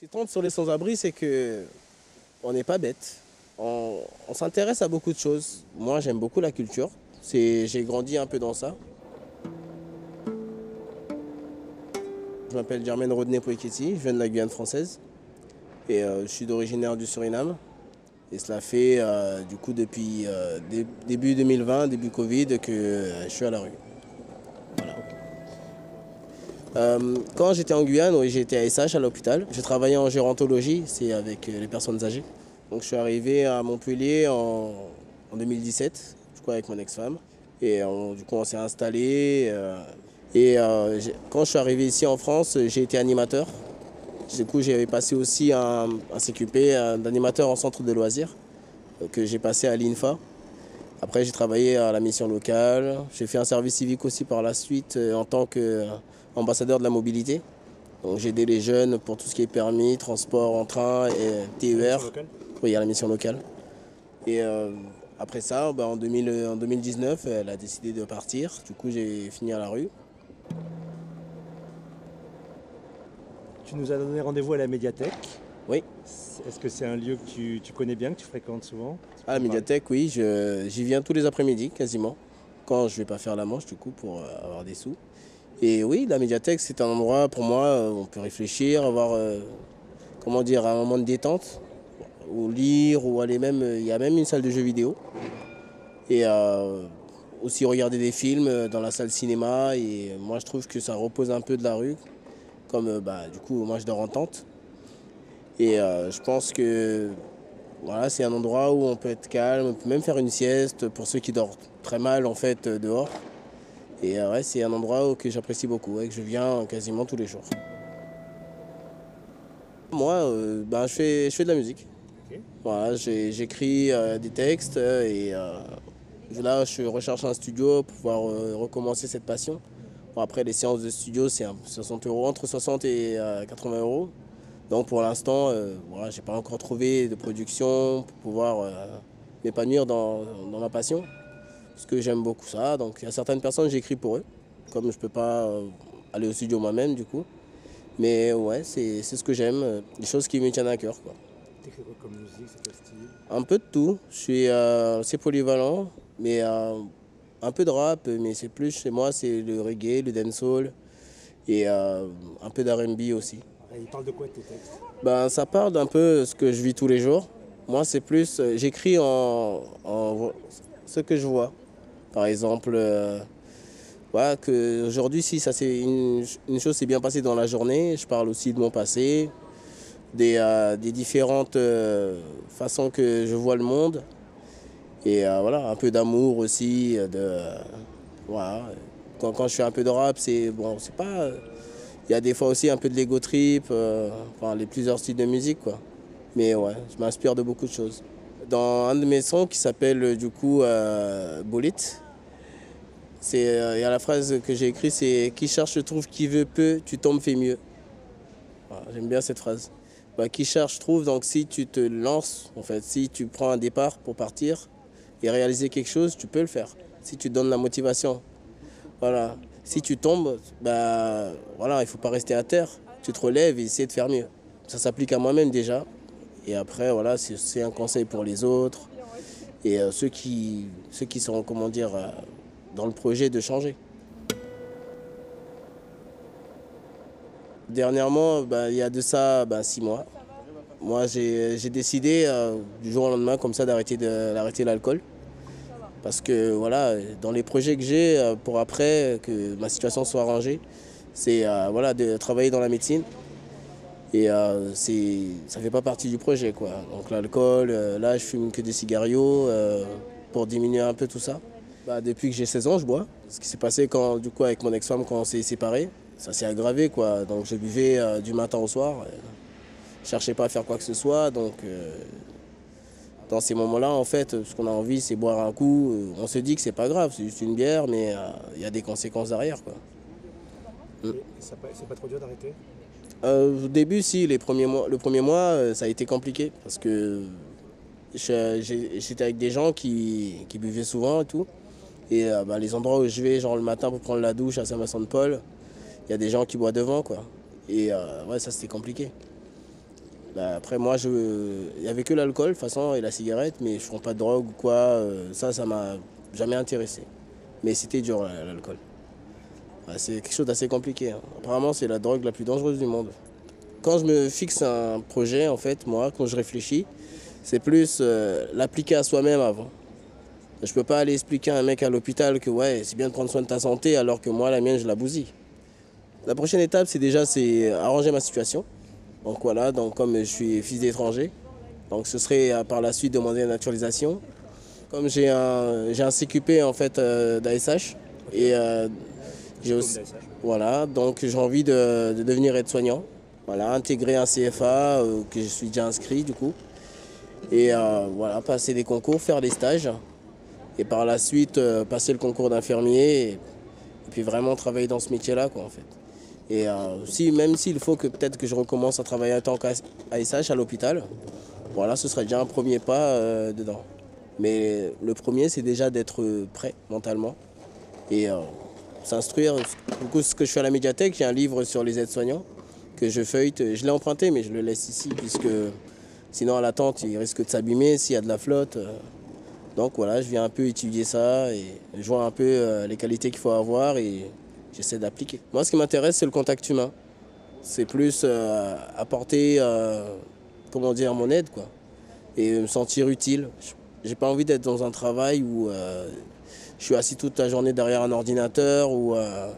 Ce qui compte sur les sans-abri, c'est que on n'est pas bête. On, s'intéresse à beaucoup de choses. Moi, j'aime beaucoup la culture. J'ai grandi un peu dans ça. Je m'appelle Germaine Rodney Poiketi, je viens de la Guyane française. Et euh, je suis originaire du Suriname. Et cela fait euh, du coup depuis euh, dé- début 2020, début Covid, que je suis à la rue. Euh, quand j'étais en Guyane, oui, j'étais à SH à l'hôpital. J'ai travaillé en gérontologie, c'est avec euh, les personnes âgées. Donc je suis arrivé à Montpellier en, en 2017, du coup avec mon ex-femme. Et on- du coup on s'est installé. euh, et euh, quand je suis arrivé ici en France, j'ai été animateur. Du coup j'avais passé aussi un, un CQP d'animateur en centre de loisirs euh, que j'ai passé à l'INFA. Après j'ai travaillé à la mission locale. J'ai fait un service civique aussi par la suite euh, en tant qu'ambassadeur de la mobilité. Donc j'ai aidé les jeunes pour tout ce qui est permis, transport en train et TER. Oui, à la mission locale. Et euh, après ça, bah, en, 2000 en 2019, elle a décidé de partir. Du coup, j'ai fini à la rue. Tu nous as donné rendez-vous à la médiathèque. Oui. Est-ce que c'est un lieu que tu, tu connais bien, que tu fréquentes souvent? À la médiathèque, oui, j'y viens tous les après-midi quasiment. Quand je vais pas faire la manche, du coup, pour euh, avoir des sous. Et oui, la médiathèque, c'est un endroit pour moi euh, où on peut réfléchir, avoir, euh, comment dire, un moment de détente, ou lire, ou aller même. Il y a même une salle de jeux vidéo. Et euh, aussi regarder des films euh, dans la salle cinéma. Et moi, je trouve que ça repose un peu de la rue. Comme, euh, bah, du coup, moi, je dors en tente. Et euh, je pense que voilà, c'est un endroit où on peut être calme, on peut même faire une sieste pour ceux qui dorment très mal en fait euh, dehors. Et euh, ouais, c'est un endroit où- que j'apprécie beaucoup, ouais, que je viens quasiment tous les jours. Moi, euh, ben, je, fais, je fais de la musique. Voilà, j'écris euh, des textes euh, et euh, là, je recherche un studio pour pouvoir euh, recommencer cette passion. Bon, après, les séances de studio, c'est un- 60 euros, entre 60 et euh, 80 euros. Donc pour l'instant, euh, voilà, je n'ai pas encore trouvé de production pour pouvoir euh, m'épanouir dans, dans ma passion. Parce que j'aime beaucoup ça. Donc il y a certaines personnes, j'écris pour eux. Comme je ne peux pas euh, aller au studio moi-même, du coup. Mais ouais, c'est c'est ce que j'aime, euh, des choses qui me tiennent à cœur. Quoi. Quoi comme musique, c'est quel style? Un peu de tout. Je suis euh, assez polyvalent, mais euh, un peu de rap, mais c'est plus chez moi, c'est le reggae, le dancehall et euh, un peu d'R&B aussi. Et Il parle de quoi tes textes? Ben, ça parle d'un peu ce que je vis tous les jours. Moi, c'est plus, j'écris en, en ce que je vois. Par exemple, euh, que aujourd'hui, si ça c'est une, chose s'est bien passée dans la journée, je parle aussi de mon passé, des, euh, différentes euh, façons que je vois le monde. Et voilà, un peu d'amour aussi. De, quand, je fais un peu de rap, c'est bon, c'est pas. Il y a des fois aussi un peu de l'ego trip, enfin les plusieurs styles de musique quoi. Mais ouais, je m'inspire de beaucoup de choses. Dans un de mes sons qui s'appelle du coup euh, il y a la phrase que j'ai écrite c'est qui cherche trouve qui veut peu, tu tombes fais mieux. J'aime bien cette phrase. Bah, qui cherche trouve donc si tu te lances en fait, si tu prends un départ pour partir et réaliser quelque chose, tu peux le faire. Si tu donnes la motivation. Voilà. Si tu tombes, bah, voilà, il ne faut pas rester à terre. Tu te relèves et essayer de faire mieux. Ça s'applique à moi-même déjà. Et après, voilà, c'est un conseil pour les autres et euh, ceux, qui, ceux qui sont, comment dire, euh, dans le projet de changer. Dernièrement, bah, il y a de ça bah, six mois. Moi, j'ai décidé euh, du jour au lendemain comme ça d'arrêter l'alcool. Parce que voilà, dans les projets que j'ai pour après, que ma situation soit arrangée, c'est voilà, de travailler dans la médecine. Et euh, ça fait pas partie du projet. Quoi. Donc l'alcool, euh, là je fume que des cigarios euh, pour diminuer un peu tout ça. Bah, depuis que j'ai 16 ans, je bois. Ce qui s'est passé quand, du coup, avec mon ex-femme quand on s'est séparés, ça s'est aggravé. Quoi. Donc je buvais euh, du matin au soir. Je cherchais pas à faire quoi que ce soit. Donc dans ces moments-là, en fait, ce qu'on a envie, c'est boire un coup. On se dit que c'est pas grave, c'est juste une bière, mais il y a des conséquences derrière. Quoi. C'est pas trop dur d'arrêter? Euh, au début, si, les premiers mois, le premier mois, euh, ça a été compliqué parce que j'étais avec des gens qui, buvaient souvent et tout. Et euh, bah, les endroits où je vais, genre le matin pour prendre la douche à Saint-Vincent-de-Paul, il y a des gens qui boivent devant, quoi. Et ouais, ça c'était compliqué. Bah, après, moi, il n'y avait que l'alcool, de toute façon, et la cigarette, mais je ne prends pas de drogue ou quoi. ça, ça m'a jamais intéressé. Mais c'était dur, la- l'alcool. C'est quelque chose d'assez compliqué. hein. Apparemment, c'est la drogue la plus dangereuse du monde. Quand je me fixe un projet, en fait, moi, quand je réfléchis, c'est plus euh, l'appliquer à soi-même avant. Je peux pas aller expliquer à un mec à l'hôpital que ouais, c'est bien de prendre soin de ta santé alors que moi, la mienne, je la bousille. La prochaine étape, c'est déjà c'est arranger ma situation. Donc voilà, donc comme je suis fils d'étranger, donc ce serait euh, par la suite demander la naturalisation. Comme j'ai un, CQP en fait euh, d'ASH et j'ai aussi, voilà, donc j'ai envie de, de devenir aide-soignant. Voilà, intégrer un CFA euh, que je suis déjà inscrit du coup. Et euh, voilà, passer des concours, faire des stages. Et par la suite, euh, passer le concours d'infirmier. Et, et puis vraiment travailler dans ce métier-là, quoi, en fait. Et si, même s'il faut que peut-être que je recommence à travailler en tant qu'ASH à l'hôpital, voilà, ce serait déjà un premier pas dedans. Mais le premier, c'est déjà d'être prêt mentalement et s'instruire. Du coup, ce que je fais à la médiathèque, j'ai un livre sur les aides-soignants que je feuillete. Je l'ai emprunté, mais je le laisse ici, puisque sinon à l'attente, il risque de s'abîmer s'il y a de la flotte. euh. Donc voilà, je viens un peu étudier ça et je vois un peu euh, les qualités qu'il faut avoir et j'essaie d'appliquer. Moi, ce qui m'intéresse, c'est le contact humain. C'est plus euh, apporter, comment dire, mon aide, quoi. Et me sentir utile. J'ai pas envie d'être dans un travail où euh, je suis assis toute la journée derrière un ordinateur ou euh,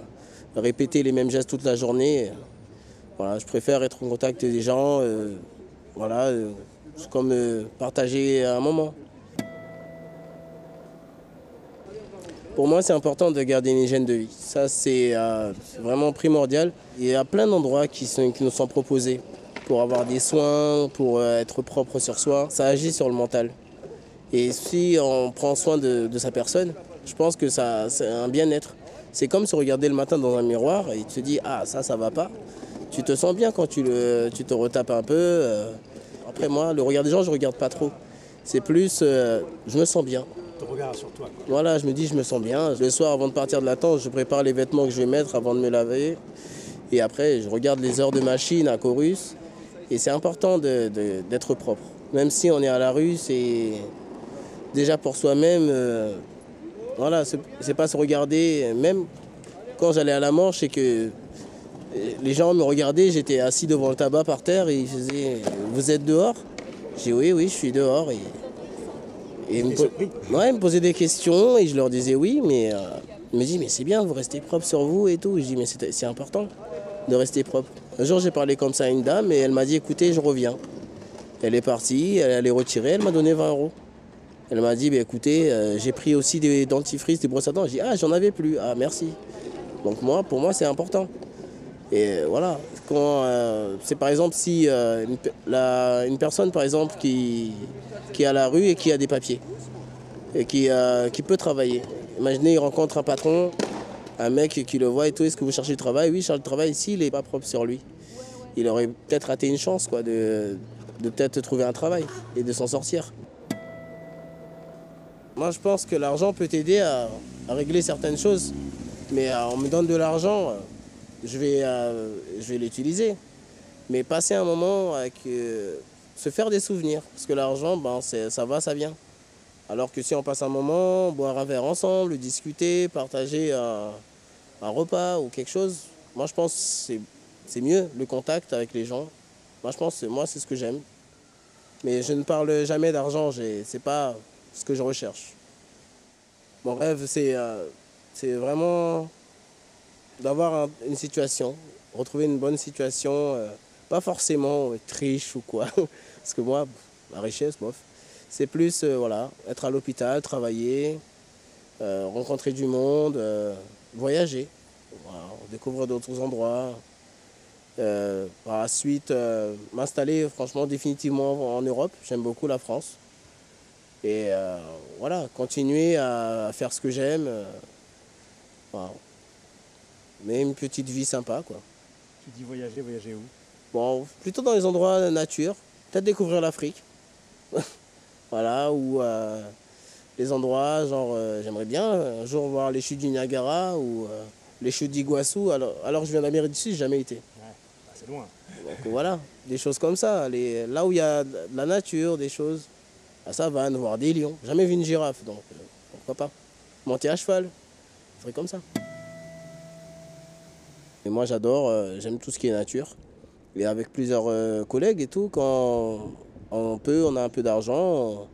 répéter les mêmes gestes toute la journée. Voilà, je préfère être en contact des gens, euh, voilà, euh, c'est comme partager un moment. Pour moi, c'est important de garder une hygiène de vie. Ça, c'est vraiment primordial. Il y a plein d'endroits qui, nous sont proposés pour avoir des soins, pour être propre sur soi. Ça agit sur le mental. Et si on prend soin de, de sa personne, je pense que ça, c'est un bien-être. C'est comme se regarder le matin dans un miroir et tu te dis ah ça ça va pas. Tu te sens bien quand tu, le, tu te retapes un peu. euh. Après moi, le regard des gens, je regarde pas trop. C'est plus euh, je me sens bien. Ton regard sur toi. Voilà, je me dis je me sens bien. Le soir avant de partir de la tente, je prépare les vêtements que je vais mettre avant de me laver. Et après, je regarde les heures de machine à chorus. Et c'est important de- de- d'être propre. Même si on est à la rue, c'est déjà pour soi-même. euh, voilà, c'est pas se regarder. Même quand j'allais à la manche, c'est que euh, les gens me regardaient, j'étais assis devant le tabac par terre et ils faisaient Vous êtes dehors? J'ai dit Oui, oui, je suis dehors. Et, et ils me, ouais, ils posaient des questions et je leur disais oui, mais euh, ils me disaient Mais c'est bien, vous restez propre sur vous et tout. Je dis Mais c'est c'est important de rester propre. Un jour, j'ai parlé comme ça à une dame et elle m'a dit Écoutez, je reviens. Elle est partie, elle allait retirer, elle m'a donné 20 euros. Elle m'a dit, bah, écoutez, euh, j'ai pris aussi des dentifrices, des brosses à dents. J'ai dit, ah, j'en avais plus. Ah, merci. Donc moi, pour moi, c'est important. Et voilà, euh, c'est par exemple si euh, une, personne, par exemple, qui, qui est à la rue et qui a des papiers et qui, qui peut travailler. Imaginez, il rencontre un patron, un mec qui le voit et tout, est-ce que vous cherchez du travail? Oui, je cherche du travail ici, il n'est pas propre sur lui. Il aurait peut-être raté une chance quoi, de, de peut-être trouver un travail et de s'en sortir. Moi, je pense que l'argent peut t'aider à, régler certaines choses. Mais euh, on me donne de l'argent, euh, je vais, euh, vais l'utiliser. Mais passer un moment avec. se faire des souvenirs. Parce que l'argent, ben, ça va, ça vient. Alors que si on passe un moment, boire un verre ensemble, discuter, partager un, un repas ou quelque chose, moi je pense que c'est- mieux le contact avec les gens. Moi je pense que moi c'est ce que j'aime. Mais je ne parle jamais d'argent, c'est pas ce que je recherche. Mon rêve c'est euh, vraiment d'avoir un- une situation, retrouver une bonne situation, euh, pas forcément être riche ou quoi. Parce que moi, la richesse, bof. C'est plus euh, voilà, être à l'hôpital, travailler, euh, rencontrer du monde, euh, voyager, découvrir d'autres endroits. Euh, par la suite, euh, m'installer franchement définitivement en Europe. J'aime beaucoup la France. Et euh, voilà, continuer à, faire ce que j'aime. euh. Mais une petite vie sympa, quoi. Tu dis voyager, voyager où? Bon, plutôt dans les endroits de nature. Peut-être découvrir l'Afrique. voilà, ou euh, les endroits, genre, euh, j'aimerais bien un jour voir les chutes du Niagara ou euh, les chutes d'Iguassou. Alors, alors je viens d'Amérique du Sud, j'ai jamais été. Ah, c'est loin. Donc voilà, des choses comme ça. Les, là où il y a de la nature, des choses, à savane, voir des lions. Jamais vu une girafe, donc euh, pourquoi pas. Monter à cheval, des trucs comme ça. Et moi j'adore, euh, j'aime tout ce qui est nature. Et avec plusieurs euh, collègues et tout, quand on peut, on a un peu d'argent,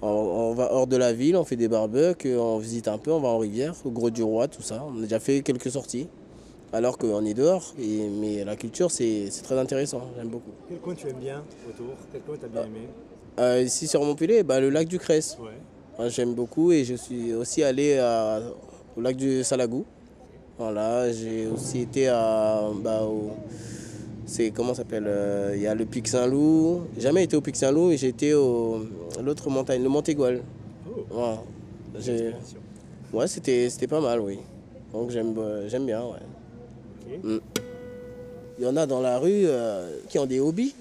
on, on va hors de la ville, on fait des barbecues, on visite un peu, on va en rivière, au Gros du Roi, tout ça. On a déjà fait quelques sorties, alors qu'on est dehors. Et, mais la culture, c'est très intéressant, j'aime beaucoup. Quel coin tu aimes bien autour? Quel coin t'as bien aimé? Euh, ici sur Montpellier, bah, le lac du Cresse. Ouais. Moi, J'aime beaucoup et je suis aussi allé à- au lac du Salagou. Voilà, j'ai aussi été à. Bah, au- c'est comment s'appelle euh, Il y a le Pic Saint-Loup. Jamais été au Pic Saint-Loup et j'ai été au à l'autre montagne, le Montégoal. Oh, Voilà. Ouais, c'était c'était pas mal, oui. Donc j'aime euh, j'aime bien, ouais. Ok. Il y en a dans la rue euh, qui ont des hobbies.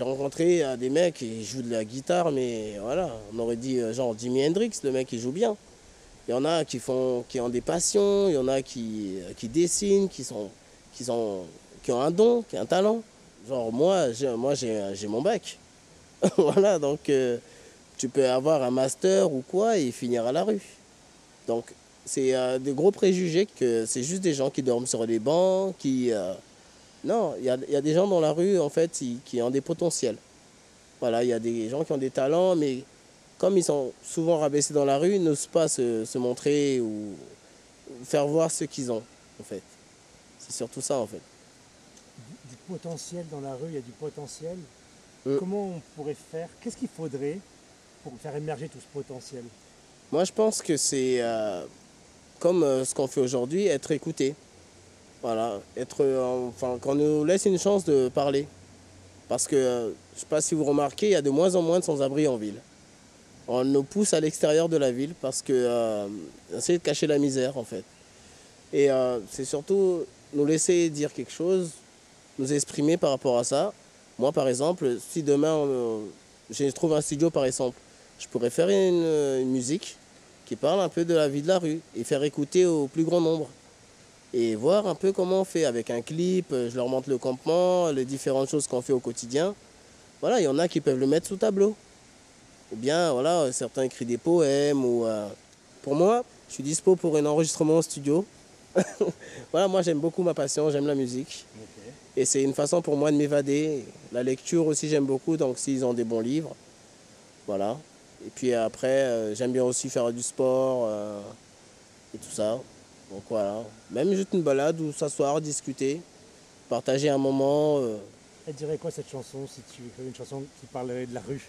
J'ai rencontré euh, des mecs qui jouent de la guitare, mais voilà, on aurait dit euh, genre Jimi Hendrix, le mec il joue bien. Il y en a qui font, qui ont des passions, il y en a qui, euh, qui dessinent, qui sont, qui qui ont un don, qui ont un talent. Genre moi, j'ai, moi j'ai, mon bac. voilà, donc tu peux avoir un master ou quoi et finir à la rue. Donc c'est des gros préjugés que c'est juste des gens qui dorment sur des bancs, qui non, il y a, y a des gens dans la rue, en fait, qui, qui ont des potentiels. Voilà, il y a des gens qui ont des talents, mais comme ils sont souvent rabaissés dans la rue, ils n'osent pas se, se montrer ou faire voir ce qu'ils ont, en fait. C'est surtout ça, en fait. Du potentiel dans la rue, il y a du potentiel. Euh. Comment on pourrait faire? Qu'est-ce qu'il faudrait pour faire émerger tout ce potentiel? Moi, je pense que c'est euh, comme euh, ce qu'on fait aujourd'hui, être écouté. Voilà, être, euh, enfin, qu'on nous laisse une chance de parler. Parce que, euh, je ne sais pas si vous remarquez, il y a de moins en moins de sans-abri en ville. On nous pousse à l'extérieur de la ville parce que euh, essaie de cacher la misère, en fait. Et euh, c'est surtout nous laisser dire quelque chose, nous exprimer par rapport à ça. Moi, par exemple, si demain, je trouve un studio, par exemple, je pourrais faire une musique qui parle un peu de la vie de la rue et faire écouter au plus grand nombre. Et voir un peu comment on fait avec un clip, je leur montre le campement, les différentes choses qu'on fait au quotidien. Voilà, il y en a qui peuvent le mettre sous tableau. Ou bien, voilà, certains écrivent des poèmes. Ou, euh, Pour moi, je suis dispo pour un enregistrement au studio. voilà, moi j'aime beaucoup ma passion, j'aime la musique. Et c'est une façon pour moi de m'évader. La lecture aussi, j'aime beaucoup, donc s'ils ont des bons livres, voilà. Et puis après, euh, j'aime bien aussi faire du sport euh, et tout ça. Donc voilà. Même juste une balade ou s'asseoir, discuter, partager un moment. euh, Elle dirait quoi cette chanson si tu écrivais une chanson qui parlerait de la rue?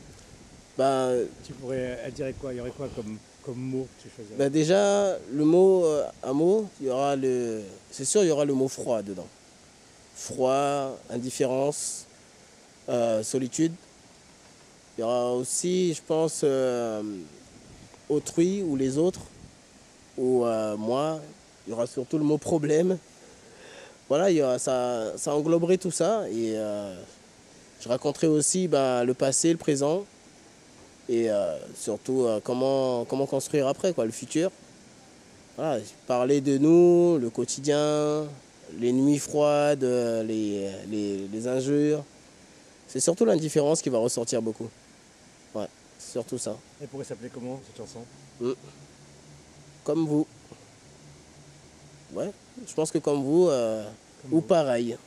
Ben, Tu pourrais, Elle dirait quoi? Il y aurait quoi comme, comme mot que tu choisirais? Ben déjà, le mot, euh, un mot, il y aura le. C'est sûr, il y aura le mot froid dedans. Froid, indifférence, euh, solitude. Il y aura aussi, je pense, euh, autrui ou les autres, ou moi. Il y aura surtout le mot problème. Voilà, il y aura- ça, ça engloberait tout ça. Et euh, je raconterai aussi ben, le passé, le présent, et euh, surtout euh, comment, comment construire après, quoi, le futur. Voilà, parler de nous, le quotidien, les nuits froides, les, les, les injures. C'est surtout l'indifférence qui va ressortir beaucoup. Ouais, c'est surtout ça. Elle pourrait s'appeler comment cette chanson? Comme vous. Ouais, je pense que comme vous, euh, ou pareil.